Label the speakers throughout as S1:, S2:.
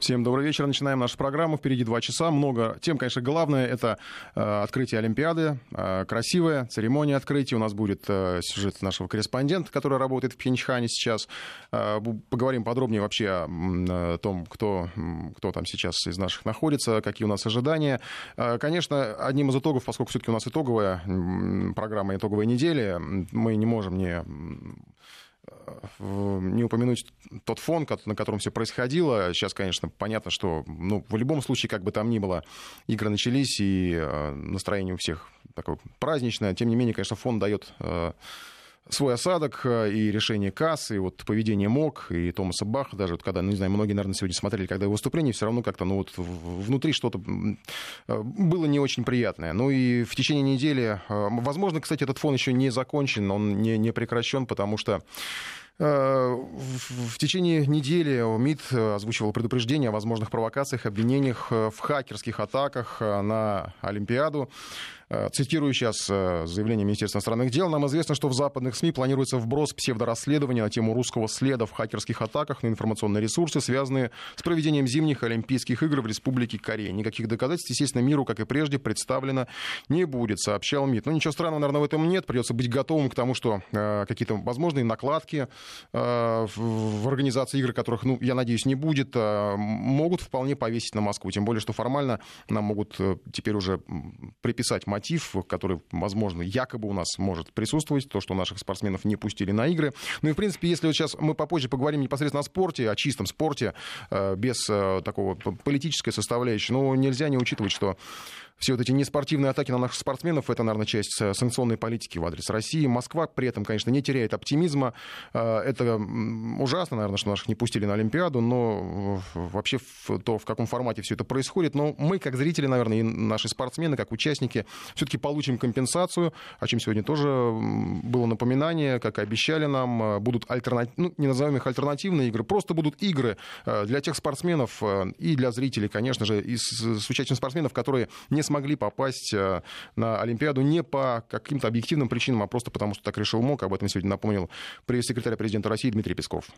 S1: Всем добрый вечер. Начинаем нашу программу. Впереди два часа. Много тем, конечно, главное это э, открытие Олимпиады. Э, красивая церемония открытия. У нас будет э, сюжет нашего корреспондента, который работает в Пхенчхане сейчас. Э, поговорим подробнее вообще о, о том, кто, кто там сейчас из наших находится, какие у нас ожидания. Э, конечно, одним из итогов, поскольку все-таки у нас итоговая программа, итоговая неделя, мы не можем не не упомянуть тот фон, на котором все происходило. Сейчас, конечно, понятно, что ну, в любом случае, как бы там ни было, игры начались, и э, настроение у всех такое праздничное. Тем не менее, конечно, фон дает э, свой осадок э, и решение кассы, и вот поведение МОК и Томаса Баха, даже вот когда, ну, не знаю, многие, наверное, сегодня смотрели, когда его выступление, все равно как-то, ну, вот внутри что-то э, было не очень приятное. Ну, и в течение недели, э, возможно, кстати, этот фон еще не закончен, он не, не прекращен, потому что в течение недели МИД озвучивал предупреждение о возможных провокациях, обвинениях в хакерских атаках на Олимпиаду. Э, цитирую сейчас э, заявление Министерства иностранных дел. Нам известно, что в западных СМИ планируется вброс псевдорасследования на тему русского следа в хакерских атаках на информационные ресурсы, связанные с проведением зимних Олимпийских игр в Республике Корея. Никаких доказательств, естественно, миру, как и прежде, представлено не будет, сообщал МИД. Но ничего странного, наверное, в этом нет. Придется быть готовым к тому, что э, какие-то возможные накладки э, в, в организации игр, которых, ну, я надеюсь, не будет, э, могут вполне повесить на Москву. Тем более, что формально нам могут э, теперь уже приписать мотив, который, возможно, якобы у нас может присутствовать, то, что наших спортсменов не пустили на игры. Ну и, в принципе, если вот сейчас мы попозже поговорим непосредственно о спорте, о чистом спорте, э, без э, такого политической составляющей, ну, нельзя не учитывать, что все вот эти неспортивные атаки на наших спортсменов, это, наверное, часть э, санкционной политики в адрес России. Москва при этом, конечно, не теряет оптимизма. Э, это ужасно, наверное, что наших не пустили на Олимпиаду, но вообще то, в каком формате все это происходит. Но мы, как зрители, наверное, и наши спортсмены, как участники, все-таки получим компенсацию, о чем сегодня тоже было напоминание, как и обещали нам, э, будут альтернативные, ну, не назовем их альтернативные игры, просто будут игры для тех спортсменов и для зрителей, конечно же, и с, с участием спортсменов, которые не смогли попасть э, на Олимпиаду не по каким-то объективным причинам, а просто потому, что так решил МОК. Об этом сегодня напомнил пресс-секретарь президента России Дмитрий Песков.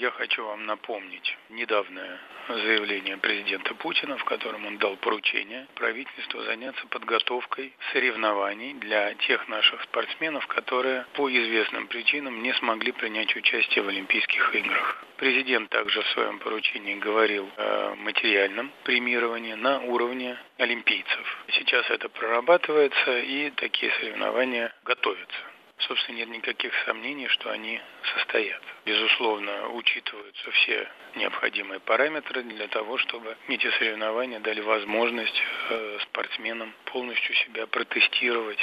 S2: Я хочу вам напомнить недавнее заявление президента Путина, в котором он дал поручение правительству заняться подготовкой соревнований для тех наших спортсменов, которые по известным причинам не смогли принять участие в Олимпийских играх. Президент также в своем поручении говорил о материальном премировании на уровне олимпийцев. Сейчас это прорабатывается и такие соревнования готовятся собственно, нет никаких сомнений, что они состоят. Безусловно, учитываются все необходимые параметры для того, чтобы эти соревнования дали возможность э, спортсменам полностью себя протестировать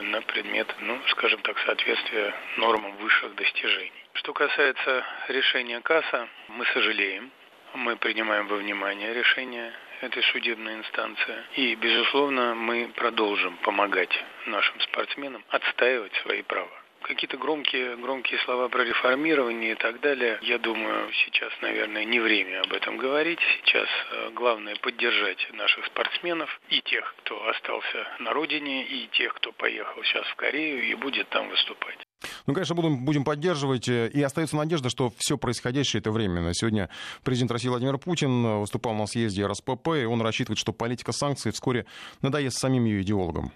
S2: на предмет, ну, скажем так, соответствия нормам высших достижений. Что касается решения КАСа, мы сожалеем, мы принимаем во внимание решение этой судебной инстанции. И, безусловно, мы продолжим помогать нашим спортсменам отстаивать свои права. Какие-то громкие, громкие слова про реформирование и так далее, я думаю, сейчас, наверное, не время об этом говорить. Сейчас э, главное поддержать наших спортсменов и тех, кто остался на родине, и тех, кто поехал сейчас в Корею и будет там выступать.
S1: Ну, конечно, будем, будем поддерживать. Э, и остается надежда, что все происходящее это временно. Сегодня президент России Владимир Путин э, выступал на съезде РСПП, и он рассчитывает, что политика санкций вскоре надоест самим ее идеологам.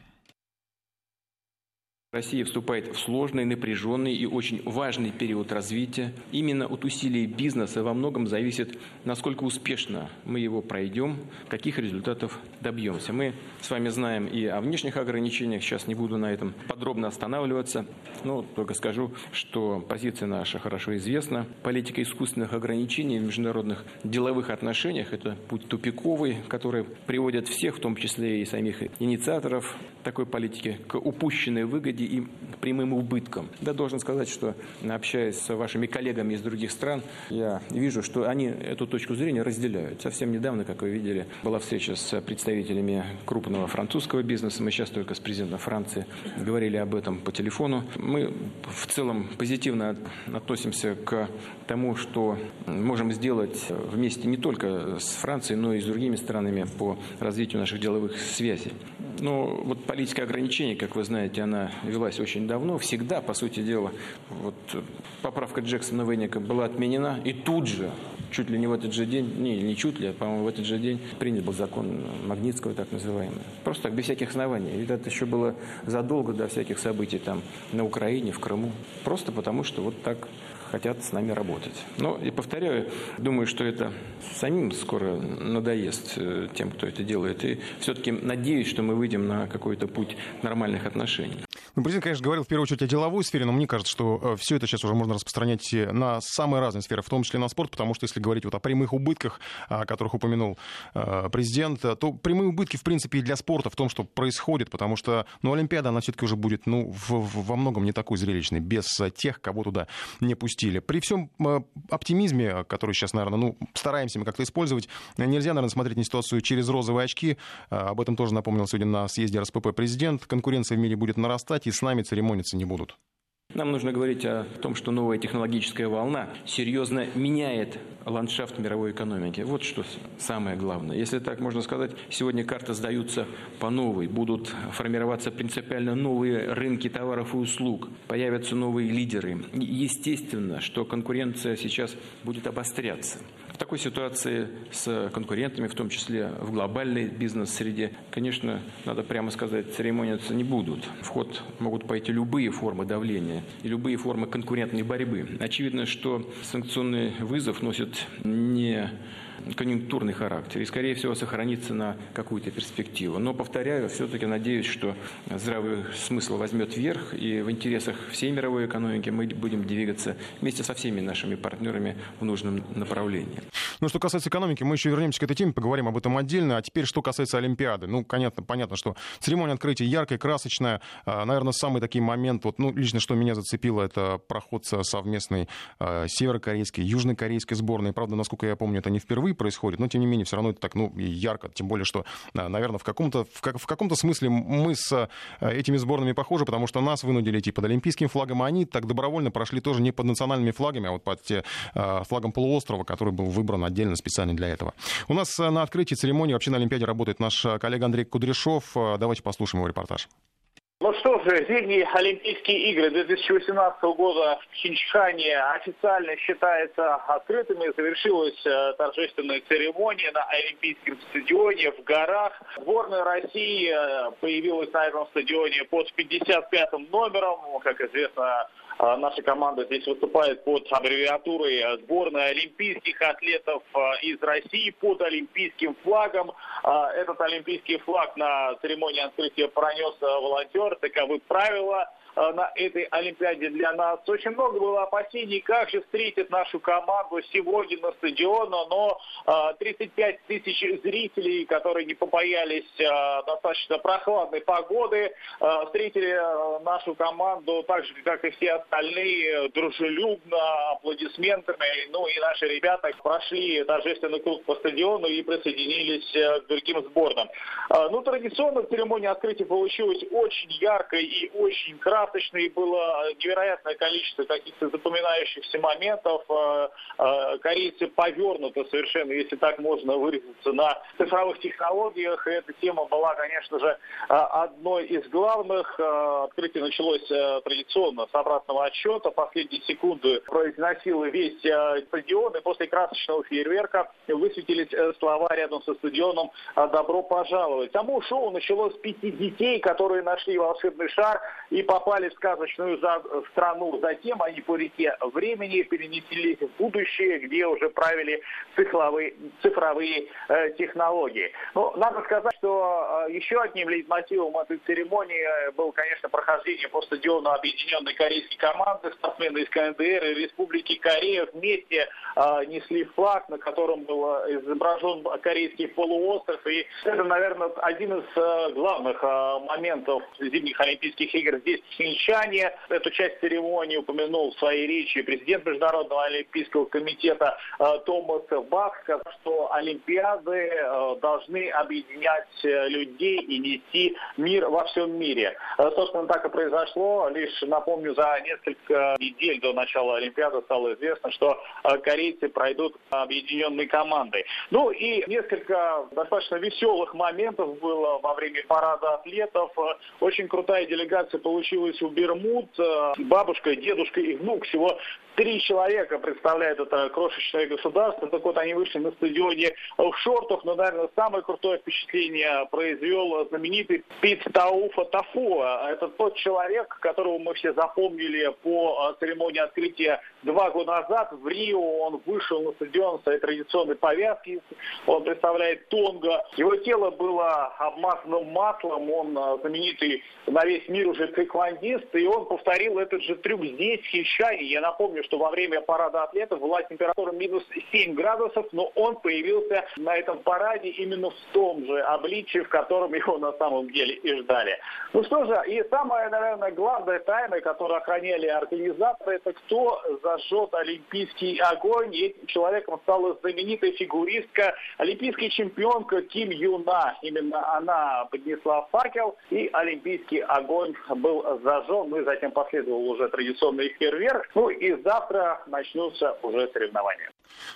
S3: Россия вступает в сложный, напряженный и очень важный период развития. Именно от усилий бизнеса во многом зависит, насколько успешно мы его пройдем, каких результатов добьемся. Мы с вами знаем и о внешних ограничениях, сейчас не буду на этом подробно останавливаться, но только скажу, что позиция наша хорошо известна. Политика искусственных ограничений в международных деловых отношениях – это путь тупиковый, который приводит всех, в том числе и самих инициаторов такой политики, к упущенной выгоде выгоде и прямым убыткам. Да, должен сказать, что общаясь с вашими коллегами из других стран, я вижу, что они эту точку зрения разделяют. Совсем недавно, как вы видели, была встреча с представителями крупного французского бизнеса. Мы сейчас только с президентом Франции говорили об этом по телефону. Мы в целом позитивно относимся к тому, что можем сделать вместе не только с Францией, но и с другими странами по развитию наших деловых связей. Но вот политика ограничений, как вы знаете, она велась очень давно. Всегда, по сути дела, вот поправка Джексона Венника была отменена. И тут же чуть ли не в этот же день, не, не чуть ли, а, по-моему, в этот же день принят был закон Магнитского, так называемый. Просто так, без всяких оснований. Ведь это еще было задолго до всяких событий там на Украине, в Крыму. Просто потому, что вот так хотят с нами работать. Но, и повторяю, думаю, что это самим скоро надоест э, тем, кто это делает. И все-таки надеюсь, что мы выйдем на какой-то путь нормальных отношений.
S1: Ну, президент, конечно, говорил в первую очередь о деловой сфере, но мне кажется, что э, все это сейчас уже можно распространять на самые разные сферы, в том числе на спорт, потому что если говорить вот о прямых убытках, о которых упомянул э, президент, то прямые убытки, в принципе, и для спорта в том, что происходит, потому что, ну, Олимпиада, она все-таки уже будет, ну, в, в, во многом не такой зрелищной, без тех, кого туда не пустили. При всем э, оптимизме, который сейчас, наверное, ну, стараемся мы как-то использовать, нельзя, наверное, смотреть на ситуацию через розовые очки. Об этом тоже напомнил сегодня на съезде РСПП президент. Конкуренция в мире будет нарастать и с нами церемониться не будут.
S3: Нам нужно говорить о том, что новая технологическая волна серьезно меняет ландшафт мировой экономики. Вот что самое главное. Если так можно сказать, сегодня карты сдаются по новой. Будут формироваться принципиально новые рынки товаров и услуг. Появятся новые лидеры. Естественно, что конкуренция сейчас будет обостряться. В такой ситуации с конкурентами, в том числе в глобальной бизнес-среде, конечно, надо прямо сказать, церемониться не будут. В ход могут пойти любые формы давления и любые формы конкурентной борьбы. Очевидно, что санкционный вызов носит не конъюнктурный характер и, скорее всего, сохранится на какую-то перспективу. Но, повторяю, все-таки надеюсь, что здравый смысл возьмет верх, и в интересах всей мировой экономики мы будем двигаться вместе со всеми нашими партнерами в нужном направлении.
S1: Ну, что касается экономики, мы еще вернемся к этой теме, поговорим об этом отдельно. А теперь, что касается Олимпиады. Ну, понятно, понятно что церемония открытия яркая, красочная. А, наверное, самый такой момент, вот, ну, лично, что меня зацепило, это проход совместной э, северокорейской, южнокорейской сборной. Правда, насколько я помню, это не впервые происходит, но тем не менее все равно это так, ну, ярко, тем более, что, наверное, в каком-то, в, как, в каком-то смысле мы с э, этими сборными похожи, потому что нас вынудили идти под олимпийским флагом, а они так добровольно прошли тоже не под национальными флагами, а вот под те, э, флагом полуострова, который был выбран отдельно специально для этого. У нас на открытии церемонии вообще на Олимпиаде работает наш коллега Андрей Кудряшов. Давайте послушаем его репортаж.
S4: Ну что же, зимние Олимпийские игры 2018 года в Пхенчхане официально считаются открытыми. Завершилась э, торжественная церемония на Олимпийском стадионе в горах. Сборная России э, появилась на этом стадионе под 55-м номером. Как известно, наша команда здесь выступает под аббревиатурой сборная олимпийских атлетов а, из России под олимпийским флагом. А, этот олимпийский флаг на церемонии открытия пронес волонтер. Таковы правила Э, на этой Олимпиаде для нас. Очень много было опасений, как же встретит нашу команду сегодня на стадионе, но 35 э, тысяч зрителей, которые не побоялись э, достаточно прохладной погоды, встретили нашу команду так же, как и все остальные, дружелюбно, аплодисментами. Ну и наши ребята прошли торжественный круг по стадиону и присоединились к другим сборным. Ну, традиционно церемония открытия получилась очень яркой и очень красивой красочно и было невероятное количество каких-то запоминающихся моментов. Э, э, корейцы повернуты совершенно, если так можно выразиться, на цифровых технологиях. И эта тема была, конечно же, э, одной из главных. Открытие началось традиционно с обратного отсчета. Последние секунды произносил весь стадион. И после красочного фейерверка высветились слова рядом со стадионом «Добро пожаловать». Само шоу началось с пяти детей, которые нашли волшебный шар и попали попали в сказочную страну. Затем они по реке времени перенеслись в будущее, где уже правили цифровые, цифровые э, технологии. Ну, надо сказать, что э, еще одним лейтмотивом этой церемонии был, конечно, прохождение по стадиону объединенной корейской команды. Спортсмены из КНДР и Республики Корея вместе э, несли флаг, на котором был изображен корейский полуостров. И это, наверное, один из э, главных э, моментов зимних Олимпийских игр здесь, Хинчане. Эту часть церемонии упомянул в своей речи президент Международного олимпийского комитета э, Томас Бах, сказал, что Олимпиады э, должны объединять э, людей и нести мир во всем мире. Собственно, так и произошло. Лишь, напомню, за несколько недель до начала Олимпиады стало известно, что корейцы пройдут объединенной командой. Ну и несколько достаточно веселых моментов было во время парада атлетов. Очень крутая делегация собралось у Бермуд. Бабушка, дедушка и внук. Всего три человека представляет это крошечное государство. Так вот, они вышли на стадионе в шортах, но, наверное, самое крутое впечатление произвел знаменитый Пит Тауфа Тафуа. Это тот человек, которого мы все запомнили по церемонии открытия два года назад. В Рио он вышел на стадион в своей традиционной повязке. Он представляет Тонго. Его тело было обмазано маслом. Он знаменитый на весь мир уже тэквондист. И он повторил этот же трюк здесь, в Хищане. Я напомню, что во время парада атлетов была температура минус 7 градусов, но он появился на этом параде именно в том же обличии, в котором его на самом деле и ждали. Ну что же, и самая, наверное, главная тайна, которую охраняли организаторы, это кто зажжет олимпийский огонь. И этим человеком стала знаменитая фигуристка, олимпийская чемпионка Ким Юна. Именно она поднесла факел, и олимпийский огонь был зажжен. Ну и затем последовал уже традиционный фейерверк. Ну и за завтра начнутся уже соревнования.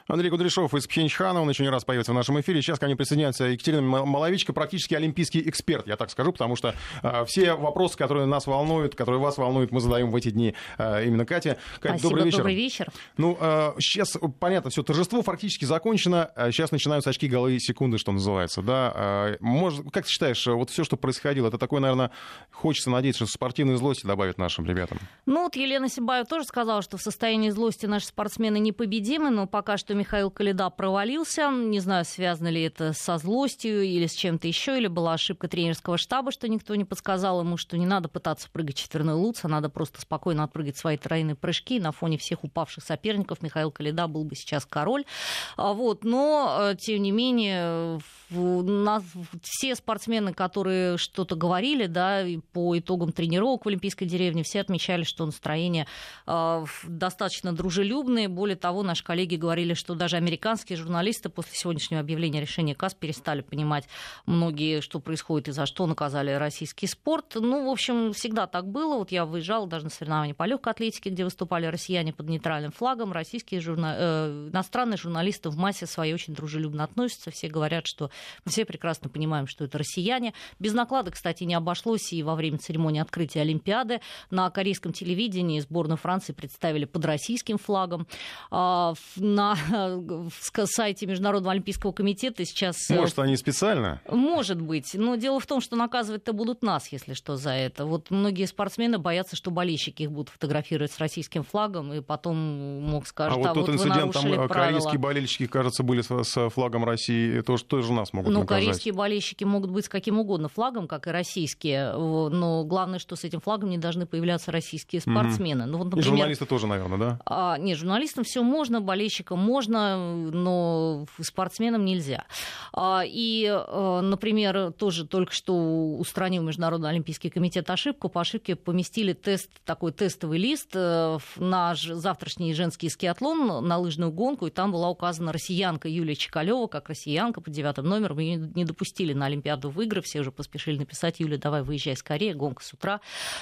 S1: Андрей Кудряшов из Пхенчхана, он еще не раз появится в нашем эфире. Сейчас ко мне присоединяется Екатерина Маловичка, практически олимпийский эксперт, я так скажу, потому что э, все вопросы, которые нас волнуют, которые вас волнуют, мы задаем в эти дни э, именно Кате.
S5: Катя, Спасибо, добрый вечер. Добрый вечер.
S1: Ну, э, сейчас, понятно, все, торжество фактически закончено, сейчас начинаются очки, голы, секунды, что называется, да. Э, может, как ты считаешь, вот все, что происходило, это такое, наверное, хочется надеяться, что спортивной злости добавит нашим ребятам?
S5: Ну, вот Елена Сибаева тоже сказала, что в состоянии злости наши спортсмены непобедимы, но пока что Михаил Калида провалился. Не знаю, связано ли это со злостью или с чем-то еще, или была ошибка тренерского штаба, что никто не подсказал ему, что не надо пытаться прыгать четверной луц, а надо просто спокойно отпрыгать свои тройные прыжки. На фоне всех упавших соперников Михаил Калида был бы сейчас король. А вот. Но, э, тем не менее, нас, все спортсмены, которые что-то говорили да, по итогам тренировок в Олимпийской деревне, все отмечали, что настроение э, достаточно дружелюбные. Более того, наши коллеги говорили, что даже американские журналисты после сегодняшнего объявления решения КАС перестали понимать многие, что происходит и за что наказали российский спорт. Ну, в общем, всегда так было. Вот я выезжала даже на соревнования по легкой атлетике, где выступали россияне под нейтральным флагом. Российские журна... э, иностранные журналисты в массе своей очень дружелюбно относятся. Все говорят, что мы все прекрасно понимаем, что это россияне. Без наклада, кстати, не обошлось и во время церемонии открытия Олимпиады. На корейском телевидении сборную Франции представили под российским флагом. А, на сайте Международного олимпийского комитета сейчас...
S1: Э, Может, они специально?
S5: Может быть. Но дело в том, что наказывать-то будут нас, если что, за это. Вот многие спортсмены боятся, что болельщики их будут фотографировать с российским флагом, и потом мог сказать,
S1: а, вот а тот вот инцидент, там
S5: правила.
S1: корейские болельщики, кажется, были с, с флагом России, тоже, тоже нас могут
S5: Ну,
S1: наказать.
S5: корейские болельщики могут быть с каким угодно флагом, как и российские, но главное, что с этим флагом не должны появляться российские спортсмены.
S1: Угу. Ну, вот, например, и журналисты тоже, наверное да?
S5: А, нет, журналистам все можно, болельщикам можно, но спортсменам нельзя. А, и, а, например, тоже только что устранил Международный олимпийский комитет ошибку. По ошибке поместили тест, такой тестовый лист э, на завтрашний женский скиатлон, на лыжную гонку, и там была указана россиянка Юлия Чекалева, как россиянка под девятым номером. Ее не допустили на Олимпиаду в игры, все уже поспешили написать, Юля, давай выезжай скорее, гонка с утра.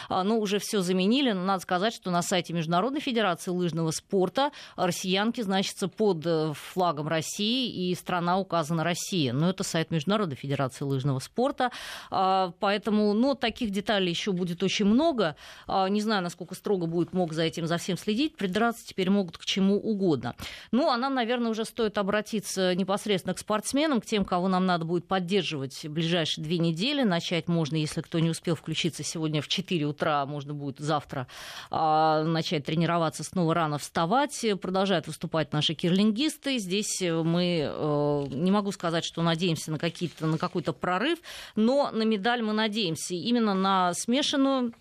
S5: А, ну, уже все заменили, но надо сказать, что на сайте Международной Федерации Федерации лыжного спорта. Россиянки значится под э, флагом России, и страна указана Россия. Но это сайт Международной Федерации лыжного спорта. А, поэтому, ну, таких деталей еще будет очень много. А, не знаю, насколько строго будет МОК за этим, за всем следить. Придраться теперь могут к чему угодно. Ну, а нам, наверное, уже стоит обратиться непосредственно к спортсменам, к тем, кого нам надо будет поддерживать в ближайшие две недели. Начать можно, если кто не успел включиться сегодня в 4 утра, можно будет завтра а, начать тренироваться снова рано вставать. Продолжают выступать наши кирлингисты. Здесь э, мы, э, не могу сказать, что надеемся на, какие-то, на какой-то прорыв, но на медаль мы надеемся. Именно на смешанную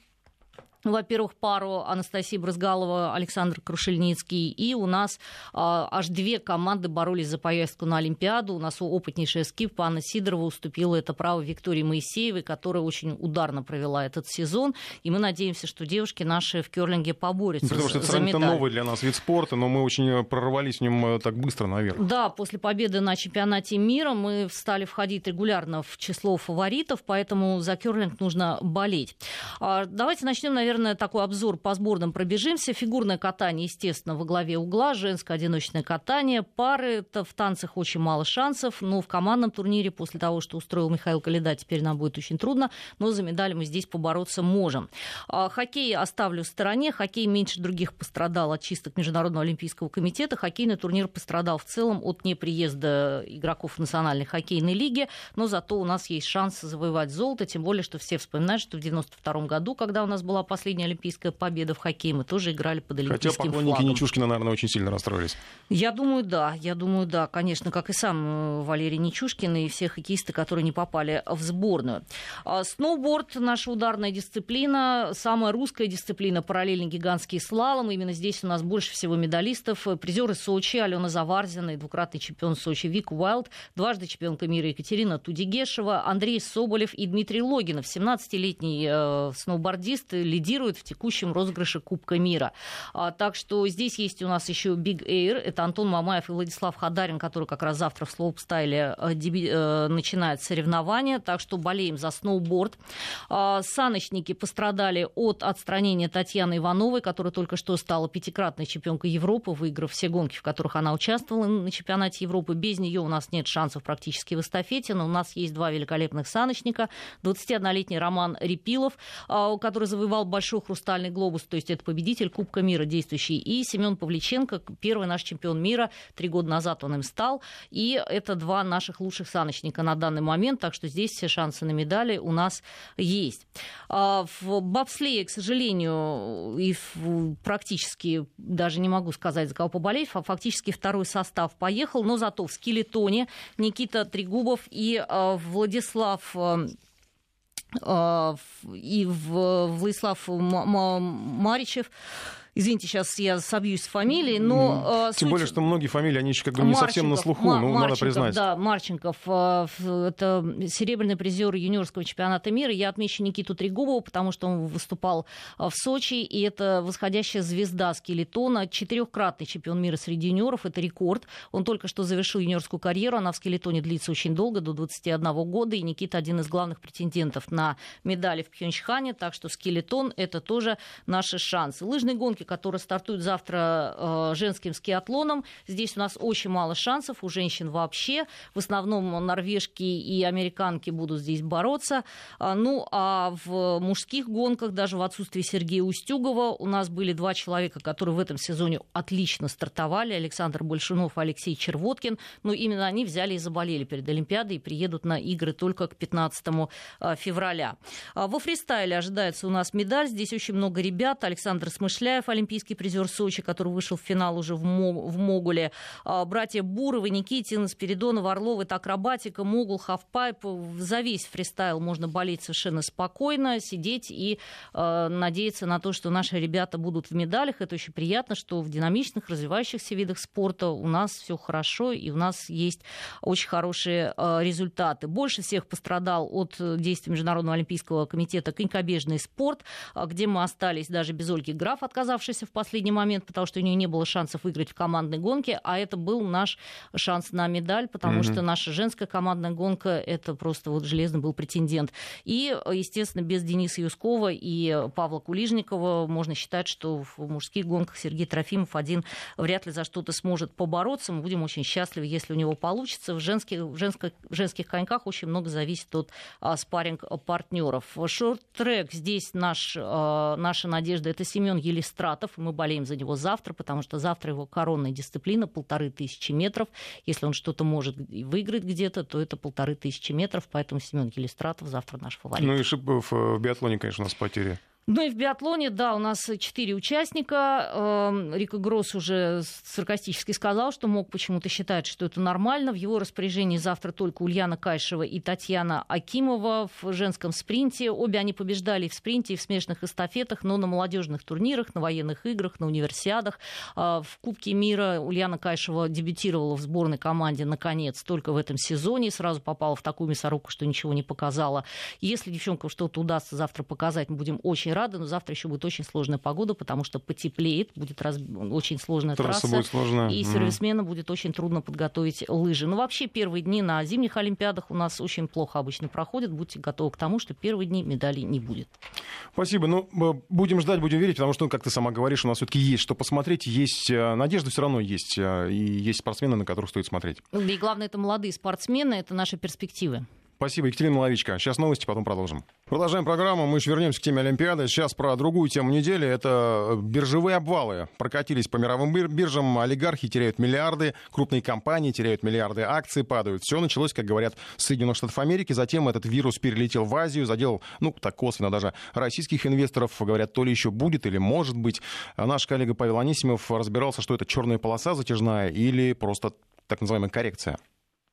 S5: во-первых, пару Анастасии Брызгалова, Александр Крушельницкий. И у нас а, аж две команды боролись за поездку на Олимпиаду. У нас опытнейшая скип Анна Сидорова уступила это право Виктории Моисеевой, которая очень ударно провела этот сезон. И мы надеемся, что девушки наши в керлинге поборются
S1: Потому что это
S5: сравнительно
S1: новый для нас вид спорта, но мы очень э, прорвались в нем э, так быстро наверх.
S5: Да, после победы на чемпионате мира мы стали входить регулярно в число фаворитов, поэтому за керлинг нужно болеть. А, давайте начнем, наверное, наверное, такой обзор по сборным пробежимся. Фигурное катание, естественно, во главе угла, женское одиночное катание, пары, это в танцах очень мало шансов, но в командном турнире после того, что устроил Михаил Калида, теперь нам будет очень трудно, но за медали мы здесь побороться можем. А, хоккей оставлю в стороне, хоккей меньше других пострадал от чисток Международного олимпийского комитета, хоккейный турнир пострадал в целом от неприезда игроков Национальной хоккейной лиги, но зато у нас есть шанс завоевать золото, тем более, что все вспоминают, что в 92 году, когда у нас была последняя олимпийская победа в хоккее, мы тоже играли под олимпийским
S1: Хотя поклонники
S5: флагом.
S1: Нечушкина, наверное, очень сильно расстроились.
S5: Я думаю, да. Я думаю, да. Конечно, как и сам э, Валерий Нечушкин и все хоккеисты, которые не попали в сборную. А, сноуборд – наша ударная дисциплина, самая русская дисциплина, параллельный гигантский слалом. Именно здесь у нас больше всего медалистов. Призеры Сочи, Алена Заварзина и двукратный чемпион Сочи Вик Уайлд, дважды чемпионка мира Екатерина Тудигешева, Андрей Соболев и Дмитрий Логинов. 17-летний э, сноубордист лидирует в текущем розыгрыше Кубка мира. А, так что здесь есть у нас еще Big Air. Это Антон Мамаев и Владислав Хадарин, который как раз завтра в слоупстайле деби- э, начинает соревнования. Так что болеем за сноуборд. А, саночники пострадали от отстранения Татьяны Ивановой, которая только что стала пятикратной чемпионкой Европы, выиграв все гонки, в которых она участвовала на чемпионате Европы. Без нее у нас нет шансов практически в эстафете, но у нас есть два великолепных саночника. 21-летний Роман Репилов, а, который завоевал большой хрустальный глобус, то есть это победитель Кубка мира действующий, и Семен Павличенко, первый наш чемпион мира, три года назад он им стал, и это два наших лучших саночника на данный момент, так что здесь все шансы на медали у нас есть. А, в бобслее, к сожалению, и практически даже не могу сказать, за кого поболеть, фактически второй состав поехал, но зато в скелетоне Никита Трегубов и а, Владислав а, и Владислав Маричев Извините, сейчас я собьюсь с фамилией, но...
S1: Тем суть... более, что многие фамилии, они еще как бы не Марченков, совсем на слуху, Ма- ну, надо признать.
S5: Да, Марченков, это серебряный призер юниорского чемпионата мира. Я отмечу Никиту Трегубова, потому что он выступал в Сочи, и это восходящая звезда скелетона, четырехкратный чемпион мира среди юниоров, это рекорд. Он только что завершил юниорскую карьеру, она в скелетоне длится очень долго, до 21 года, и Никита один из главных претендентов на медали в Пхенчхане, так что скелетон — это тоже наши шансы. Лыжные гонки гонки, которые стартуют завтра э, женским скиатлоном. Здесь у нас очень мало шансов у женщин вообще. В основном норвежки и американки будут здесь бороться. А, ну, а в мужских гонках, даже в отсутствии Сергея Устюгова, у нас были два человека, которые в этом сезоне отлично стартовали. Александр Большунов и Алексей Червоткин. Но именно они взяли и заболели перед Олимпиадой и приедут на игры только к 15 э, февраля. А во фристайле ожидается у нас медаль. Здесь очень много ребят. Александр Смышляев, олимпийский призер Сочи, который вышел в финал уже в, в Могуле. А, братья Буровы, Никитин, Спиридонов, Орлов, это акробатика, Могул, хавпайп. За весь фристайл можно болеть совершенно спокойно, сидеть и э, надеяться на то, что наши ребята будут в медалях. Это очень приятно, что в динамичных, развивающихся видах спорта у нас все хорошо, и у нас есть очень хорошие э, результаты. Больше всех пострадал от действий Международного олимпийского комитета конькобежный спорт, где мы остались даже без Ольги Граф, отказавшись оставшийся в последний момент, потому что у нее не было шансов выиграть в командной гонке, а это был наш шанс на медаль, потому mm-hmm. что наша женская командная гонка это просто вот железный был претендент. И, естественно, без Дениса Юскова и Павла Кулижникова можно считать, что в мужских гонках Сергей Трофимов один вряд ли за что-то сможет побороться. Мы будем очень счастливы, если у него получится. В женских, в женских, в женских коньках очень много зависит от а, спарринг партнеров. Шорт-трек здесь наш, а, наша надежда это Семен Елистрат Муратов. Мы болеем за него завтра, потому что завтра его коронная дисциплина полторы тысячи метров. Если он что-то может выиграть где-то, то это полторы тысячи метров. Поэтому Семен Елистратов завтра наш фаворит.
S1: Ну и Шипов в биатлоне, конечно, у нас потери.
S5: Ну и в биатлоне, да, у нас четыре участника. Эм, Рика Гросс уже саркастически сказал, что мог почему-то считать, что это нормально. В его распоряжении завтра только Ульяна Кайшева и Татьяна Акимова в женском спринте. Обе они побеждали в спринте, и в смешанных эстафетах, но на молодежных турнирах, на военных играх, на универсиадах. Э, в Кубке мира Ульяна Кайшева дебютировала в сборной команде, наконец, только в этом сезоне. Сразу попала в такую мясорубку, что ничего не показала. Если девчонкам что-то удастся завтра показать, мы будем очень будьте рады, но завтра еще будет очень сложная погода, потому что потеплеет, будет раз... очень сложная трасса, трасса
S1: будет сложная.
S5: и сервисмену mm. будет очень трудно подготовить лыжи. Но вообще первые дни на зимних Олимпиадах у нас очень плохо обычно проходят. Будьте готовы к тому, что первые дни медалей не будет.
S1: Спасибо. Ну, будем ждать, будем верить, потому что, ну, как ты сама говоришь, у нас все-таки есть что посмотреть, есть э, надежда все равно есть, э, и есть спортсмены, на которых стоит смотреть.
S5: И главное, это молодые спортсмены, это наши перспективы.
S1: Спасибо, Екатерина Ловичка. Сейчас новости, потом продолжим. Продолжаем программу. Мы еще вернемся к теме Олимпиады. Сейчас про другую тему недели. Это биржевые обвалы. Прокатились по мировым биржам. Олигархи теряют миллиарды. Крупные компании теряют миллиарды. Акции падают. Все началось, как говорят, с Соединенных Штатов Америки. Затем этот вирус перелетел в Азию. Задел, ну, так косвенно даже российских инвесторов. Говорят, то ли еще будет, или может быть. Наш коллега Павел Анисимов разбирался, что это черная полоса затяжная или просто так называемая коррекция.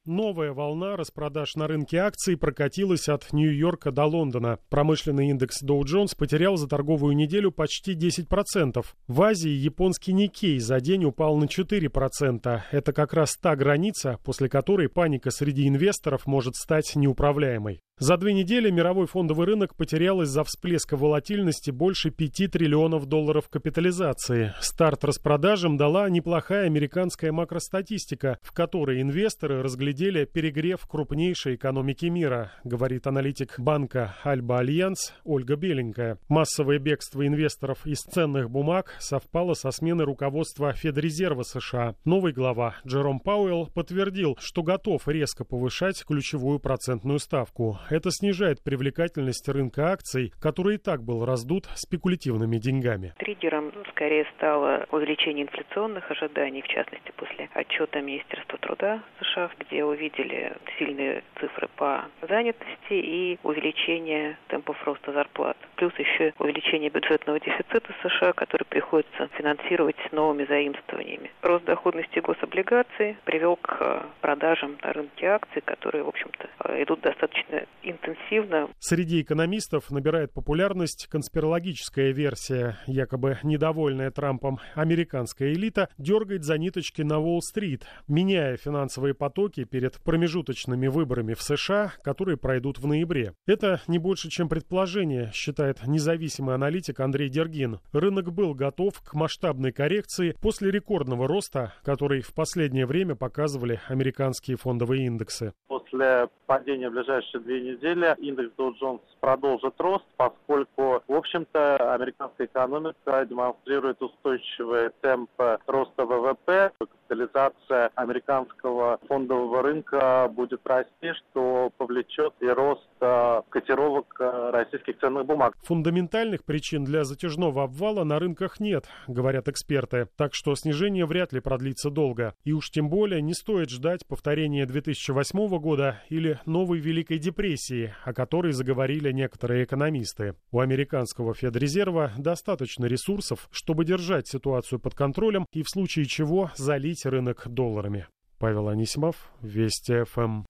S6: Новая волна распродаж на рынке акций прокатилась от Нью-Йорка до Лондона. Промышленный индекс Dow Jones потерял за торговую неделю почти 10%. В Азии японский Никей за день упал на 4%. Это как раз та граница, после которой паника среди инвесторов может стать неуправляемой. За две недели мировой фондовый рынок потерял из-за всплеска волатильности больше 5 триллионов долларов капитализации. Старт распродажам дала неплохая американская макростатистика, в которой инвесторы разглядели перегрев крупнейшей экономики мира, говорит аналитик банка Альба Альянс Ольга Беленькая. Массовое бегство инвесторов из ценных бумаг совпало со сменой руководства Федрезерва США. Новый глава Джером Пауэлл подтвердил, что готов резко повышать ключевую процентную ставку. Это снижает привлекательность рынка акций, который и так был раздут спекулятивными деньгами.
S7: Триггером скорее стало увеличение инфляционных ожиданий, в частности после отчета Министерства труда США, где увидели сильные цифры по занятости и увеличение темпов роста зарплат. Плюс еще увеличение бюджетного дефицита США, который приходится финансировать новыми заимствованиями. Рост доходности гособлигаций привел к продажам на рынке акций, которые, в общем-то, идут достаточно интенсивно.
S6: Среди экономистов набирает популярность конспирологическая версия. Якобы недовольная Трампом американская элита дергает за ниточки на Уолл-стрит, меняя финансовые потоки перед промежуточными выборами в США, которые пройдут в ноябре. Это не больше, чем предположение, считает независимый аналитик Андрей Дергин. Рынок был готов к масштабной коррекции после рекордного роста, который в последнее время показывали американские фондовые индексы.
S8: После падения в ближайшие две недели индекс Dow Jones продолжит рост, поскольку, в общем-то, американская экономика демонстрирует устойчивые темпы роста ВВП, капитализация американского фондового рынка будет расти, что повлечет и рост э, котировок э, российских ценных бумаг.
S6: Фундаментальных причин для затяжного обвала на рынках нет, говорят эксперты, так что снижение вряд ли продлится долго. И уж тем более не стоит ждать повторения 2008 года или новой Великой депрессии, о которой заговорили некоторые экономисты. У американского Федрезерва достаточно ресурсов, чтобы держать ситуацию под контролем и в случае чего залить накрыть рынок долларами. Павел Анисимов, Вести ФМ.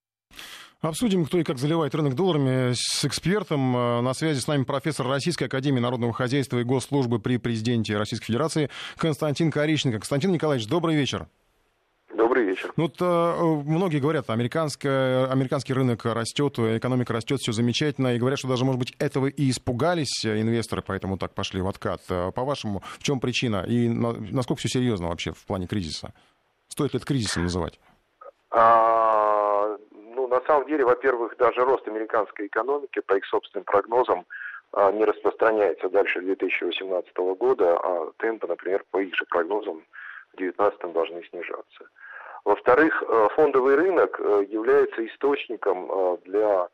S1: Обсудим, кто и как заливает рынок долларами с экспертом. Э, на связи с нами профессор Российской Академии Народного Хозяйства и Госслужбы при президенте Российской Федерации Константин Кориченко. Константин Николаевич, добрый вечер.
S9: Добрый вечер.
S1: Ну, вот, э, многие говорят, американский рынок растет, экономика растет, все замечательно, и говорят, что даже, может быть, этого и испугались инвесторы, поэтому так пошли в откат. Э, по-вашему, в чем причина и на, насколько все серьезно вообще в плане кризиса? Стоит ли это кризисом называть?
S9: А, ну, на самом деле, во-первых, даже рост американской экономики, по их собственным прогнозам, а, не распространяется дальше 2018 года, а темпы, например, по их же прогнозам в 2019 должны снижаться. Во-вторых, э, фондовый рынок э, является источником э, для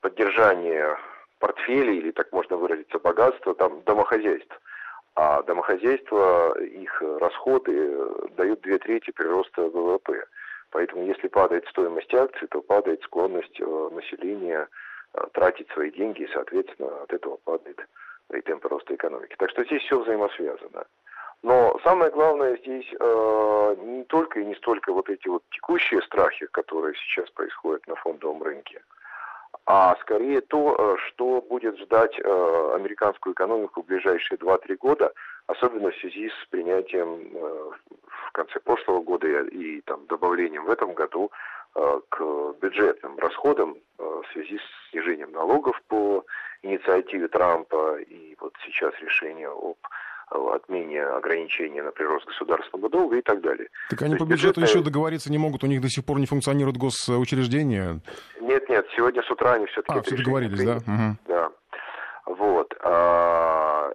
S9: поддержания портфелей, или так можно выразиться, богатства там, домохозяйств а домохозяйства, их расходы дают две трети прироста ВВП. Поэтому если падает стоимость акций, то падает склонность э, населения э, тратить свои деньги, и, соответственно, от этого падает и темп роста экономики. Так что здесь все взаимосвязано. Но самое главное здесь э, не только и не столько вот эти вот текущие страхи, которые сейчас происходят на фондовом рынке, а скорее то, э, что будет ждать э, американскую экономику в ближайшие 2-3 года, особенно в связи с принятием э, в конце прошлого года и, и там, добавлением в этом году к бюджетным расходам в связи с снижением налогов по инициативе Трампа и вот сейчас решение об отмене ограничений на прирост государственного долга и так далее.
S1: Так они по бюджету бюджетная... еще договориться не могут, у них до сих пор не функционируют госучреждения?
S9: Нет, нет, сегодня с утра они все-таки...
S1: А, все договорились, да? Угу.
S9: Да. Вот. А,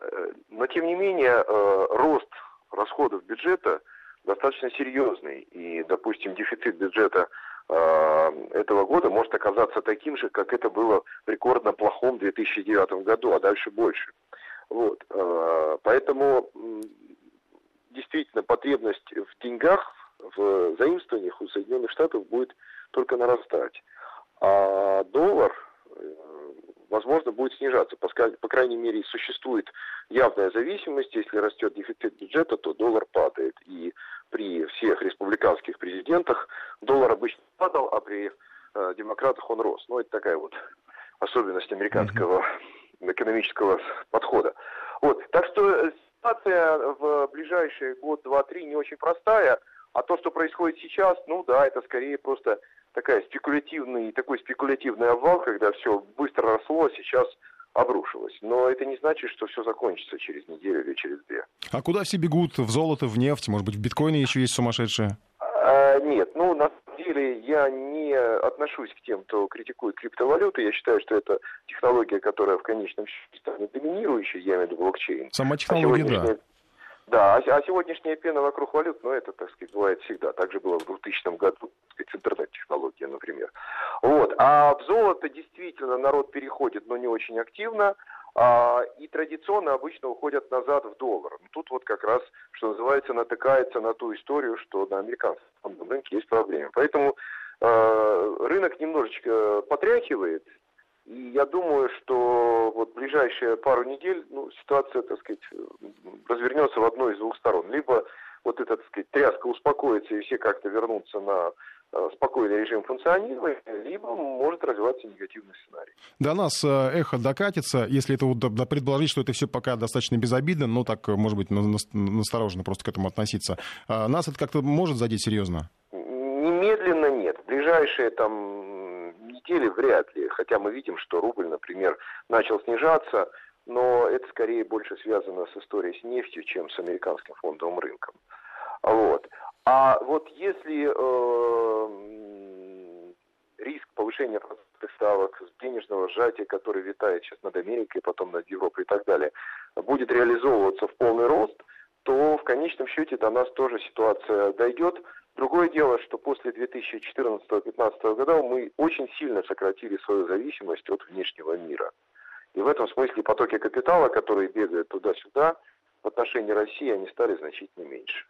S9: но, тем не менее, э, рост расходов бюджета достаточно серьезный. И, допустим, дефицит бюджета э, этого года может оказаться таким же, как это было в рекордно плохом 2009 году, а дальше больше. Вот. Э, поэтому действительно потребность в деньгах, в заимствованиях у Соединенных Штатов будет только нарастать. А доллар, э, возможно, будет снижаться. По, по крайней мере, существует явная зависимость. Если растет дефицит бюджета, то доллар падает. И при всех республиканских президентах доллар обычно падал, а при э, демократах он рос. Ну, это такая вот особенность американского экономического подхода. Вот. Так что э, ситуация в ближайший год, два, три не очень простая, а то, что происходит сейчас, ну да, это скорее просто такая спекулятивный, такой спекулятивный обвал, когда все быстро росло, а сейчас обрушилось. Но это не значит, что все закончится через неделю или через две.
S1: А куда все бегут? В золото, в нефть? Может быть, в биткоины еще есть сумасшедшие?
S9: А, нет, ну, на деле я не отношусь к тем, кто критикует криптовалюты. Я считаю, что это технология, которая в конечном счете станет доминирующей, я имею в виду блокчейн.
S1: Сама а технология, а да.
S9: Да, а, а сегодняшняя пена вокруг валют, ну, это, так сказать, бывает всегда. Так же было в 2000 году, так сказать, с интернет-технология, например. Вот. А в золото действительно народ переходит, но не очень активно. А, и традиционно обычно уходят назад в доллар. Тут вот как раз, что называется, натыкается на ту историю, что на американском рынке есть проблемы. Поэтому э, рынок немножечко потряхивает, и я думаю, что вот ближайшие пару недель ну, ситуация, так сказать, развернется в одной из двух сторон. Либо вот эта, так сказать, тряска успокоится, и все как-то вернутся на Э, спокойный режим функционирования, либо может развиваться негативный сценарий.
S1: До нас э, эхо докатится, если это вот предположить, что это все пока достаточно безобидно, но так, может быть, настороженно просто к этому относиться. А нас это как-то может задеть серьезно?
S9: Немедленно нет. В ближайшие там недели вряд ли. Хотя мы видим, что рубль, например, начал снижаться, но это скорее больше связано с историей с нефтью, чем с американским фондовым рынком. Вот. А вот если э, риск повышения процентных ставок, денежного сжатия, который витает сейчас над Америкой, потом над Европой и так далее, будет реализовываться в полный рост, то в конечном счете до нас тоже ситуация дойдет. Другое дело, что после 2014-2015 года мы очень сильно сократили свою зависимость от внешнего мира. И в этом смысле потоки капитала, которые бегают туда-сюда, в отношении России, они стали значительно меньше.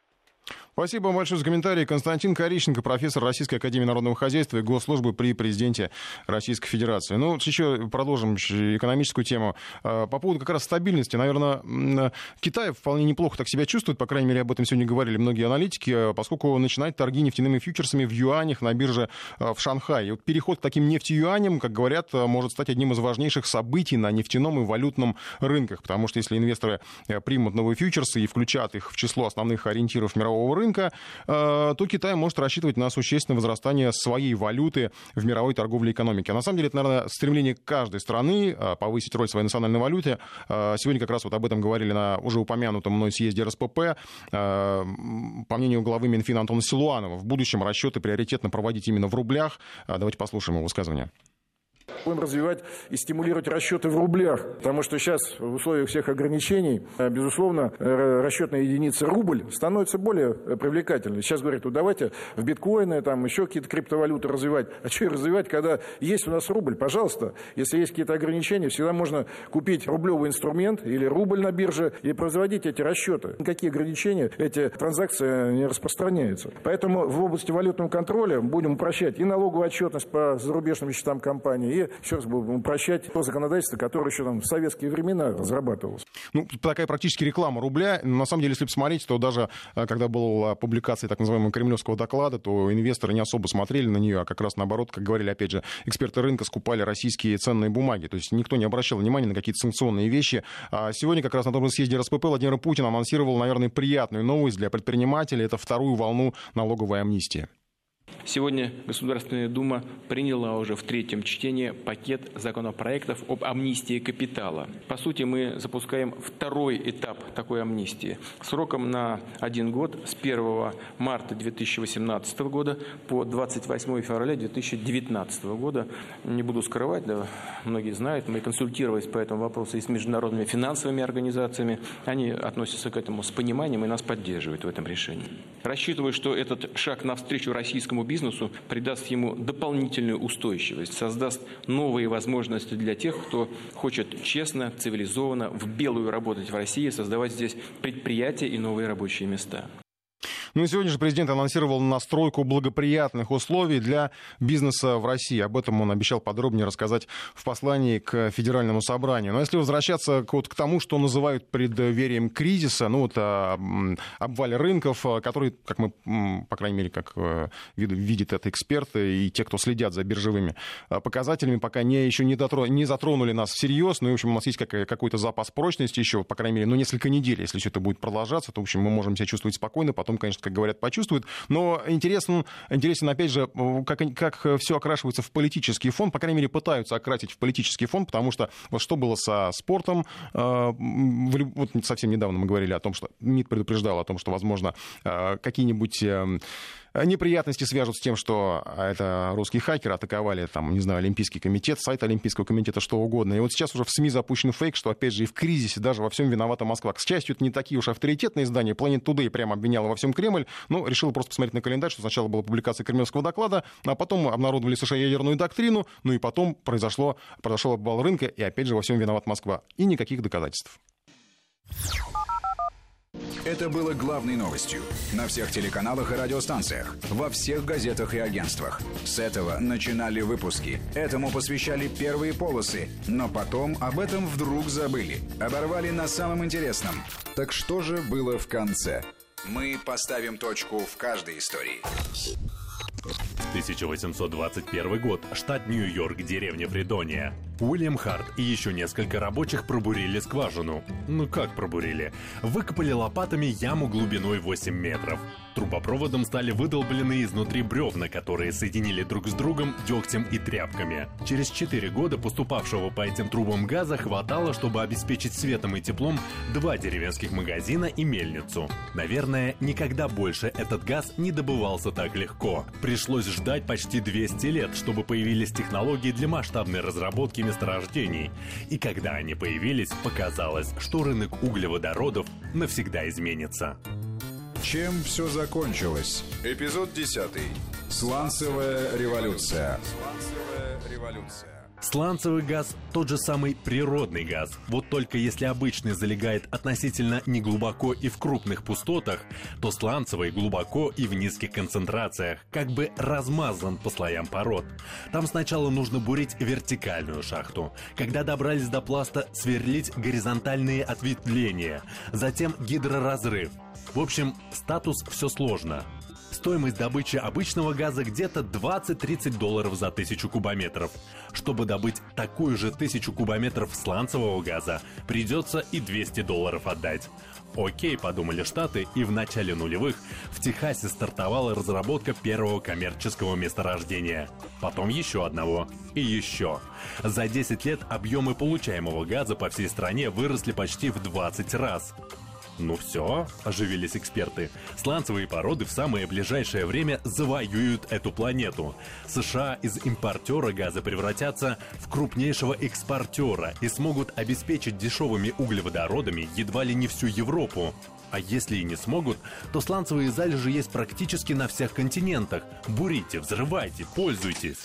S1: Спасибо вам большое за комментарий. Константин Корищенко, профессор Российской Академии Народного Хозяйства и Госслужбы при президенте Российской Федерации. Ну, еще продолжим экономическую тему. А, по поводу как раз стабильности. Наверное, Китай вполне неплохо так себя чувствует, по крайней мере, об этом сегодня говорили многие аналитики, а, поскольку начинает торги нефтяными фьючерсами в юанях на бирже а, в Шанхае. И вот переход к таким нефтеюаням, как говорят, может стать одним из важнейших событий на нефтяном и валютном рынках, потому что если инвесторы примут новые фьючерсы и включат их в число основных ориентиров мирового рынка, рынка, э, то Китай может рассчитывать на существенное возрастание своей валюты в мировой торговле и экономике. На самом деле это, наверное, стремление каждой страны э, повысить роль своей национальной валюты. Э, сегодня как раз вот об этом говорили на уже упомянутом мной съезде РСПП. По мнению главы Минфина Антона Силуанова, в будущем расчеты приоритетно проводить именно в рублях. Давайте послушаем его высказывание.
S10: Будем развивать и стимулировать расчеты в рублях, потому что сейчас в условиях всех ограничений, э, безусловно, э, расчетная единица рубль становится более э, привлекательной. Сейчас говорят, ну давайте в биткоины, там еще какие-то криптовалюты развивать. А что развивать, когда есть у нас рубль? Пожалуйста, если есть какие-то ограничения, всегда можно купить рублевый инструмент или рубль на бирже и производить эти расчеты. Никакие ограничения, эти транзакции не распространяются. Поэтому в области валютного контроля будем упрощать и налоговую отчетность по зарубежным счетам компании, и еще раз будем упрощать то законодательство, которое еще там в советские времена разрабатывалось.
S1: Ну, такая практически реклама рубля. На самом деле, если посмотреть, то даже э, когда была публикация так называемого кремлевского доклада, то инвесторы не особо смотрели на нее, а как раз наоборот, как говорили, опять же, эксперты рынка скупали российские ценные бумаги. То есть никто не обращал внимания на какие-то санкционные вещи. А сегодня как раз на том же съезде РСПП Владимир Путин анонсировал, наверное, приятную новость для предпринимателей. Это вторую волну налоговой амнистии.
S3: Сегодня Государственная Дума приняла уже в третьем чтении пакет законопроектов об амнистии капитала. По сути, мы запускаем второй этап такой амнистии сроком на один год с 1 марта 2018 года по 28 февраля 2019 года. Не буду скрывать, да, многие знают, мы консультировались по этому вопросу и с международными финансовыми организациями. Они относятся к этому с пониманием и нас поддерживают в этом решении. Рассчитываю, что этот шаг навстречу российскому бизнесу придаст ему дополнительную устойчивость, создаст новые возможности для тех, кто хочет честно, цивилизованно, в белую работать в России, создавать здесь предприятия и новые рабочие места.
S1: Ну и сегодня же президент анонсировал настройку благоприятных условий для бизнеса в России. Об этом он обещал подробнее рассказать в послании к Федеральному собранию. Но если возвращаться к, вот, к тому, что называют предверием кризиса, ну вот а, обвале рынков, а, который, как мы, по крайней мере, как э, видят это эксперты и те, кто следят за биржевыми а, показателями, пока не, еще не, дотро, не затронули нас всерьез. Ну и, в общем, у нас есть как, какой-то запас прочности еще, по крайней мере, ну несколько недель. Если все это будет продолжаться, то, в общем, мы можем себя чувствовать спокойно. Потом, конечно, как говорят, почувствуют. Но интересен, интересен опять же, как, как все окрашивается в политический фон, по крайней мере, пытаются окрасить в политический фон, потому что вот что было со спортом, э, вот совсем недавно мы говорили о том, что МИД предупреждал о том, что, возможно, э, какие-нибудь э, Э, неприятности свяжут с тем, что а, это русские хакеры атаковали, там, не знаю, Олимпийский комитет, сайт Олимпийского комитета, что угодно. И вот сейчас уже в СМИ запущен фейк, что, опять же, и в кризисе даже во всем виновата Москва. К счастью, это не такие уж авторитетные издания. Planet Today прямо обвиняла во всем Кремль, но решила просто посмотреть на календарь, что сначала была публикация кремлевского доклада, а потом обнародовали США ядерную доктрину, ну и потом произошло, произошел обвал рынка, и опять же во всем виноват Москва. И никаких доказательств.
S11: Это было главной новостью на всех телеканалах и радиостанциях, во всех газетах и агентствах. С этого начинали выпуски. Этому посвящали первые полосы, но потом об этом вдруг забыли. Оборвали на самом интересном. Так что же было в конце? Мы поставим точку в каждой истории.
S12: 1821 год. Штат Нью-Йорк, деревня Фридония. Уильям Харт и еще несколько рабочих пробурили скважину. Ну как пробурили? Выкопали лопатами яму глубиной 8 метров. Трубопроводом стали выдолблены изнутри бревна, которые соединили друг с другом дегтем и тряпками. Через 4 года поступавшего по этим трубам газа хватало, чтобы обеспечить светом и теплом два деревенских магазина и мельницу. Наверное, никогда больше этот газ не добывался так легко. Пришлось ждать почти 200 лет, чтобы появились технологии для масштабной разработки месторождений. И когда они появились, показалось, что рынок углеводородов навсегда изменится.
S11: Чем все закончилось? Эпизод 10. Сланцевая революция. Сланцевая
S12: революция. Сланцевый газ – тот же самый природный газ. Вот только если обычный залегает относительно неглубоко и в крупных пустотах, то сланцевый глубоко и в низких концентрациях, как бы размазан по слоям пород. Там сначала нужно бурить вертикальную шахту. Когда добрались до пласта, сверлить горизонтальные ответвления. Затем гидроразрыв. В общем, статус все сложно. Стоимость добычи обычного газа где-то 20-30 долларов за тысячу кубометров. Чтобы добыть такую же тысячу кубометров сланцевого газа, придется и 200 долларов отдать. Окей, подумали Штаты, и в начале нулевых в Техасе стартовала разработка первого коммерческого месторождения. Потом еще одного. И еще. За 10 лет объемы получаемого газа по всей стране выросли почти в 20 раз. Ну все, оживились эксперты. Сланцевые породы в самое ближайшее время завоюют эту планету. США из импортера газа превратятся в крупнейшего экспортера и смогут обеспечить дешевыми углеводородами едва ли не всю Европу. А если и не смогут, то сланцевые залежи есть практически на всех континентах. Бурите, взрывайте, пользуйтесь.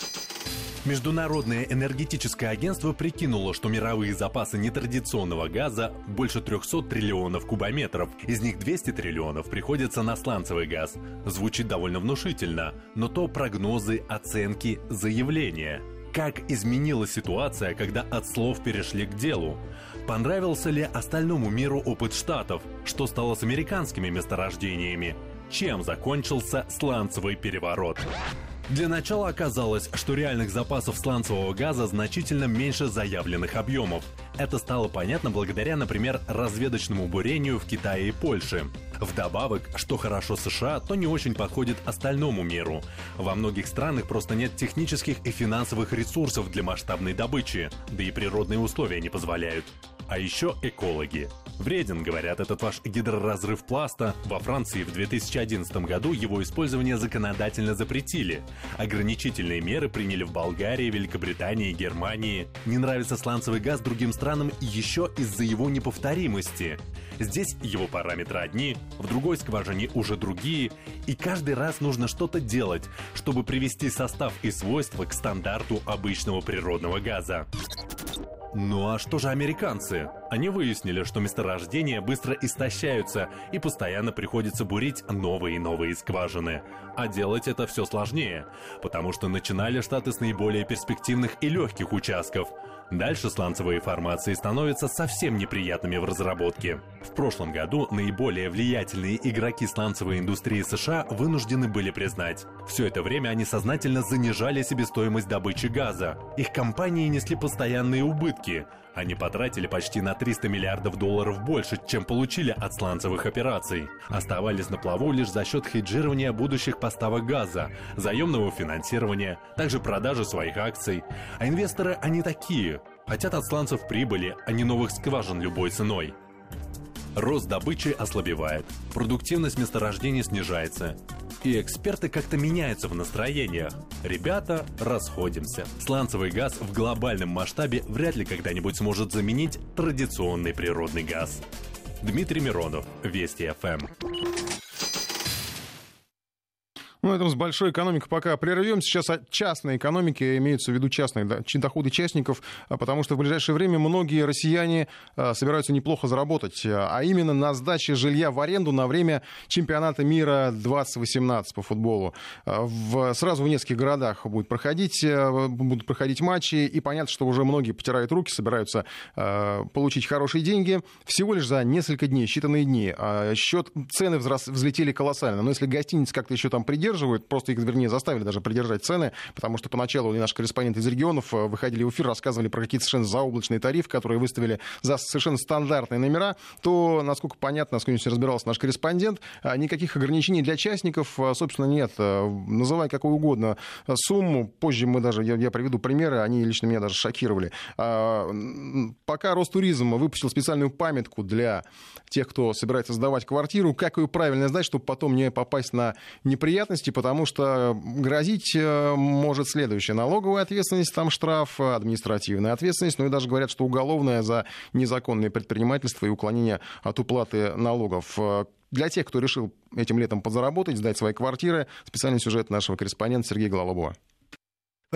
S12: Международное энергетическое агентство прикинуло, что мировые запасы нетрадиционного газа больше 300 триллионов кубометров. Из них 200 триллионов приходится на сланцевый газ. Звучит довольно внушительно, но то прогнозы, оценки, заявления. Как изменилась ситуация, когда от слов перешли к делу? Понравился ли остальному миру опыт Штатов? Что стало с американскими месторождениями? Чем закончился сланцевый переворот? Для начала оказалось, что реальных запасов сланцевого газа значительно меньше заявленных объемов. Это стало понятно благодаря, например, разведочному бурению в Китае и Польше. Вдобавок, что хорошо США, то не очень подходит остальному миру. Во многих странах просто нет технических и финансовых ресурсов для масштабной добычи, да и природные условия не позволяют. А еще экологи. Вреден, говорят, этот ваш гидроразрыв пласта. Во Франции в 2011 году его использование законодательно запретили. Ограничительные меры приняли в Болгарии, Великобритании, Германии. Не нравится сланцевый газ другим странам еще из-за его неповторимости. Здесь его параметры одни, в другой скважине уже другие, и каждый раз нужно что-то делать, чтобы привести состав и свойства к стандарту обычного природного газа. Ну а что же американцы? Они выяснили, что месторождения быстро истощаются и постоянно приходится бурить новые и новые скважины. А делать это все сложнее, потому что начинали штаты с наиболее перспективных и легких участков – Дальше сланцевые формации становятся совсем неприятными в разработке. В прошлом году наиболее влиятельные игроки сланцевой индустрии США вынуждены были признать. Все это время они сознательно занижали себестоимость добычи газа. Их компании несли постоянные убытки, они потратили почти на 300 миллиардов долларов больше, чем получили от сланцевых операций. Оставались на плаву лишь за счет хеджирования будущих поставок газа, заемного финансирования, также продажи своих акций. А инвесторы они такие. Хотят от сланцев прибыли, а не новых скважин любой ценой. Рост добычи ослабевает, продуктивность месторождений снижается, и эксперты как-то меняются в настроениях. Ребята, расходимся. Сланцевый газ в глобальном масштабе вряд ли когда-нибудь сможет заменить традиционный природный газ. Дмитрий Миронов, Вести ФМ.
S1: Ну, этом с большой экономикой пока прервем. Сейчас о частной экономике имеются в виду частные да, доходы частников, а, потому что в ближайшее время многие россияне а, собираются неплохо заработать, а именно на сдаче жилья в аренду на время чемпионата мира 2018 по футболу. В, сразу в нескольких городах будет проходить, будут проходить матчи, и понятно, что уже многие потирают руки, собираются получить хорошие деньги всего лишь за несколько дней, считанные дни. Счет, цены взлетели колоссально, но если гостиница как-то еще там придерживается, придерживают, просто их, вернее, заставили даже придержать цены, потому что поначалу наши корреспонденты из регионов э, выходили в эфир, рассказывали про какие-то совершенно заоблачные тарифы, которые выставили за совершенно стандартные номера, то, насколько понятно, насколько разбирался наш корреспондент, а, никаких ограничений для частников, а, собственно, нет. Э, называй какую угодно сумму, позже мы даже, я, я приведу примеры, они лично меня даже шокировали. Пока Ростуризм выпустил специальную памятку для тех, кто собирается сдавать квартиру, как ее правильно сдать, чтобы потом не попасть на неприятности, ответственности, потому что грозить э, может следующее. Налоговая ответственность, там штраф, административная ответственность, ну и даже говорят, что уголовная за незаконное предпринимательство и уклонение от уплаты налогов. Э, для тех, кто решил этим летом подзаработать, сдать свои квартиры, специальный сюжет нашего корреспондента Сергея Голобова.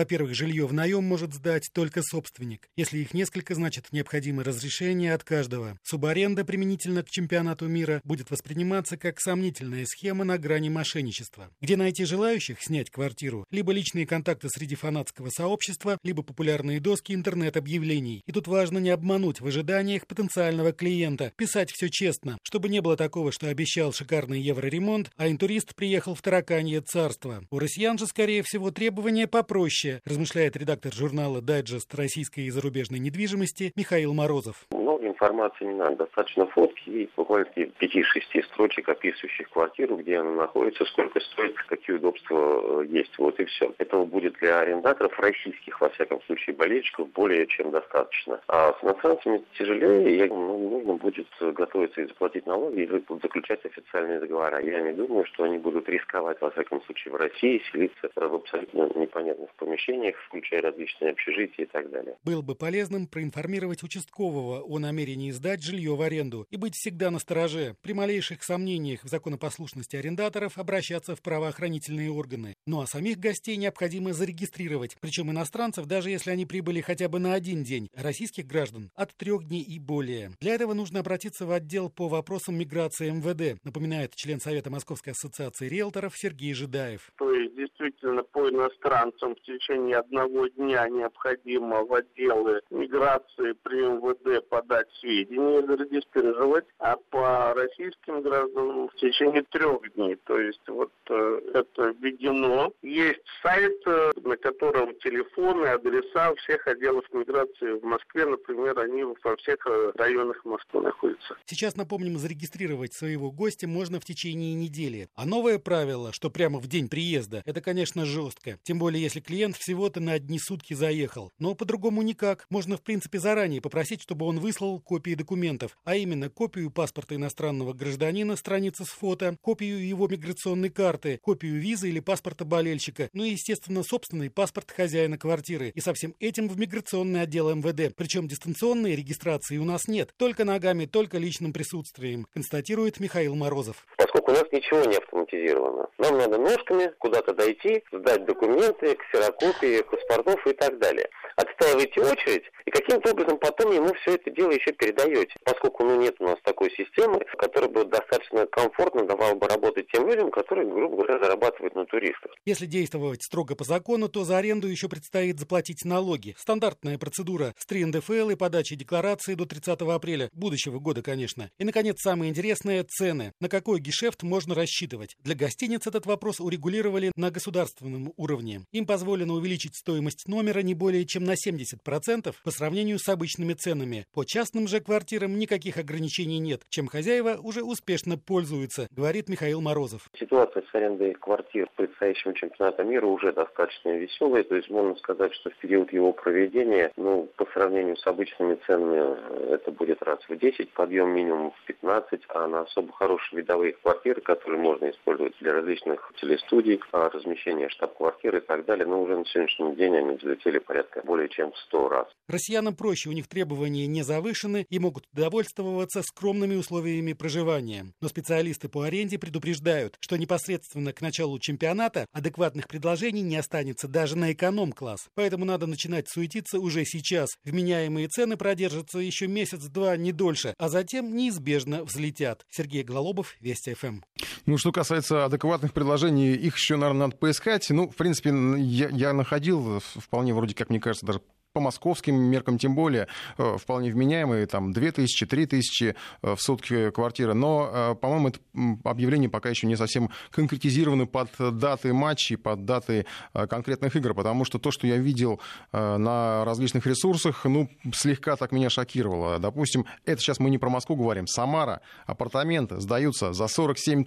S13: Во-первых, жилье в наем может сдать только собственник. Если их несколько, значит необходимо разрешение от каждого. Субаренда применительно к чемпионату мира будет восприниматься как сомнительная схема на грани мошенничества. Где найти желающих снять квартиру? Либо личные контакты среди фанатского сообщества, либо популярные доски интернет-объявлений. И тут важно не обмануть в ожиданиях потенциального клиента, писать все честно, чтобы не было такого, что обещал шикарный евроремонт, а интурист приехал в тараканье царство. У россиян же, скорее всего, требования попроще будущее, размышляет редактор журнала «Дайджест российской и зарубежной недвижимости» Михаил Морозов.
S14: Много информации не надо. Достаточно фотки и буквально 5-6 строчек, описывающих квартиру, где она находится, сколько стоит, какие удобства э, есть. Вот и все. Этого будет для арендаторов российских, во всяком случае, болельщиков более чем достаточно. А с иностранцами тяжелее, и ну, нужно будет готовиться и заплатить налоги, и заключать официальные договора. Я не думаю, что они будут рисковать, во всяком случае, в России, селиться в абсолютно непонятных помещениях, включая различные общежития и так далее.
S13: Было бы полезным проинформировать участкового о намерении сдать жилье в аренду и быть всегда на стороже. При малейших сомнениях в законопослушности арендаторов обращаться в правоохранительные органы. Ну а самих гостей необходимо зарегистрировать, причем иностранцев, даже если они прибыли хотя бы на один день, российских граждан от трех дней и более. Для этого нужно обратиться в отдел по вопросам миграции МВД, напоминает член Совета Московской ассоциации риэлторов Сергей Жидаев.
S15: То есть действительно по иностранцам в течение одного дня необходимо в отделы миграции при МВД подать сведения зарегистрировать, а по российским гражданам в течение трех дней. То есть вот э, это введено. Есть сайт, э, на котором телефоны, адреса всех отделов миграции в Москве, например, они во всех э, районах Москвы находятся.
S13: Сейчас, напомним, зарегистрировать своего гостя можно в течение недели. А новое правило, что прямо в день приезда, это, конечно, жестко. Тем более, если клиент всего-то на одни сутки заехал. Но по-другому никак. Можно, в принципе, заранее попросить, чтобы он выслал копии документов, а именно копию паспорта иностранного гражданина, страницы с фото, копию его миграционной карты, копию визы или паспорта болельщика, ну и, естественно, собственный паспорт хозяина квартиры. И со всем этим в миграционный отдел МВД. Причем дистанционной регистрации у нас нет. Только ногами, только личным присутствием, констатирует Михаил Морозов.
S14: Поскольку у нас ничего не автоматизировано. Нам надо ножками куда-то дойти, сдать документы, ксерокопии, паспортов и так далее. Отстаиваете очередь, и каким-то образом потом ему все это дело еще передаете. Поскольку ну, нет у нас такой системы, которая бы достаточно комфортно давала бы работать тем людям, которые, грубо говоря, зарабатывают на туристах.
S13: Если действовать строго по закону, то за аренду еще предстоит заплатить налоги. Стандартная процедура с 3 НДФЛ и подачей декларации до 30 апреля будущего года, конечно. И, наконец, самое интересное – цены. На какой гешефт можно рассчитывать? Для гостиниц этот вопрос урегулировали на государственном уровне. Им позволено увеличить стоимость номера не более чем на 70% по сравнению с обычными ценами. По частным же квартирам никаких ограничений нет, чем хозяева уже успешно пользуются, говорит Михаил Морозов.
S14: Ситуация с арендой квартир предстоящего чемпионата мира уже достаточно веселая, то есть можно сказать, что в период его проведения, ну, по сравнению с обычными ценами, это будет раз в 10, подъем минимум в 15, а на особо хорошие видовые квартиры, которые можно использовать для различных телестудий, а, размещения штаб-квартир и так далее, но уже на сегодняшний день они взлетели порядка более чем в 100 раз.
S13: Россиянам проще, у них требования не завышены и могут довольствоваться скромными условиями проживания. Но специалисты по аренде предупреждают, что непосредственно к началу чемпионата адекватных предложений не останется даже на эконом-класс. Поэтому надо начинать суетиться уже сейчас. Вменяемые цены продержатся еще месяц-два, не дольше, а затем неизбежно взлетят. Сергей Голобов, Вести ФМ.
S1: Ну, что касается адекватных предложений, их еще, наверное, надо поискать. Ну, в принципе, я, я находил вполне, вроде как мне кажется, даже по московским меркам тем более, э, вполне вменяемые, там, 2000, 3000 э, в сутки квартира. Но, э, по-моему, это объявление пока еще не совсем конкретизировано под даты матчей, под даты конкретных игр, потому что то, что я видел на различных ресурсах, ну, слегка так меня шокировало. Допустим, это сейчас мы не про Москву говорим, Самара, апартаменты сдаются за 47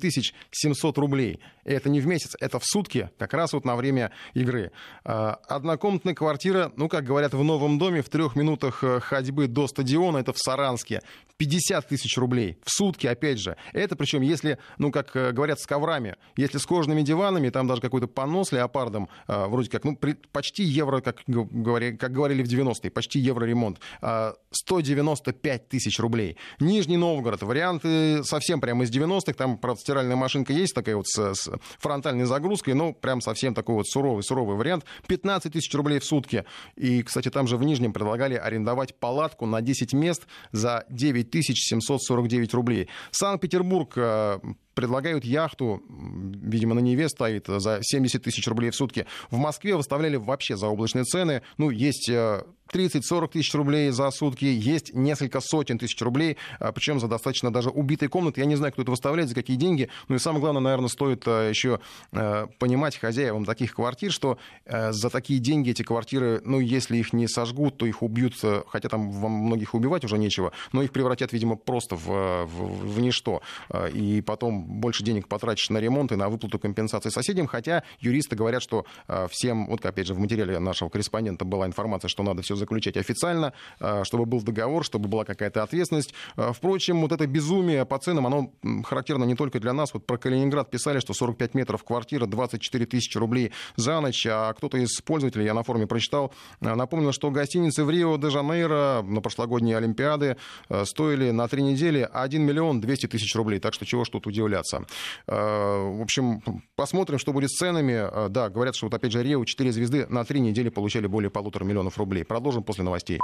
S1: 700 рублей. И это не в месяц, это в сутки, как раз вот на время игры. Однокомнатная квартира, ну, как говорят в новом доме в трех минутах э, ходьбы до стадиона, это в Саранске, 50 тысяч рублей в сутки, опять же. Это причем, если, ну, как э, говорят, с коврами, если с кожаными диванами, там даже какой-то понос леопардом, э, вроде как, ну, почти евро, как, говоря, как говорили в 90-е, почти евро ремонт, 195 тысяч рублей. Нижний Новгород, варианты совсем прямо из 90-х, там, правда, стиральная машинка есть такая вот с, с фронтальной загрузкой, но прям совсем такой вот суровый, суровый вариант. 15 тысяч рублей в сутки. И, кстати, кстати, там же в Нижнем предлагали арендовать палатку на 10 мест за 9749 рублей. Санкт-Петербург э, предлагают яхту, видимо, на Неве стоит за 70 тысяч рублей в сутки. В Москве выставляли вообще заоблачные цены. Ну, есть 30-40 э, тысяч рублей за сутки, есть несколько сотен тысяч рублей, а, причем за достаточно даже убитые комнаты. Я не знаю, кто это выставляет, за какие деньги. Ну и самое главное, наверное, стоит э, еще э, понимать хозяевам таких квартир, что за такие деньги эти квартиры, ну, если их не сожгут, то их убьют, хотя там во многих убивать уже нечего, но их превратят, видимо, просто в, в, в ничто. И потом больше денег потратишь на ремонт и на выплату компенсации соседям, хотя юристы говорят, что э, всем, вот опять же в материале нашего корреспондента была информация, что надо все заключать официально, э, чтобы был договор, чтобы была какая-то ответственность. Э, впрочем, вот это безумие по ценам, оно характерно не только для нас. Вот про Калининград писали, что 45 метров квартира, 24 тысячи рублей за ночь, а кто-то из пользователей, я на форуме прочитал, напомнил, что гостиницы в Рио-де-Жанейро на прошлогодние Олимпиады стоили на три недели 1 миллион 200 тысяч рублей. Так что чего ж тут удивляться удивляться. Э, в общем, посмотрим, что будет с ценами. Э, да, говорят, что вот опять же Рио 4 звезды на три недели получали более полутора миллионов рублей. Продолжим после новостей.